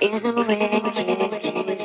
Is a wicked game.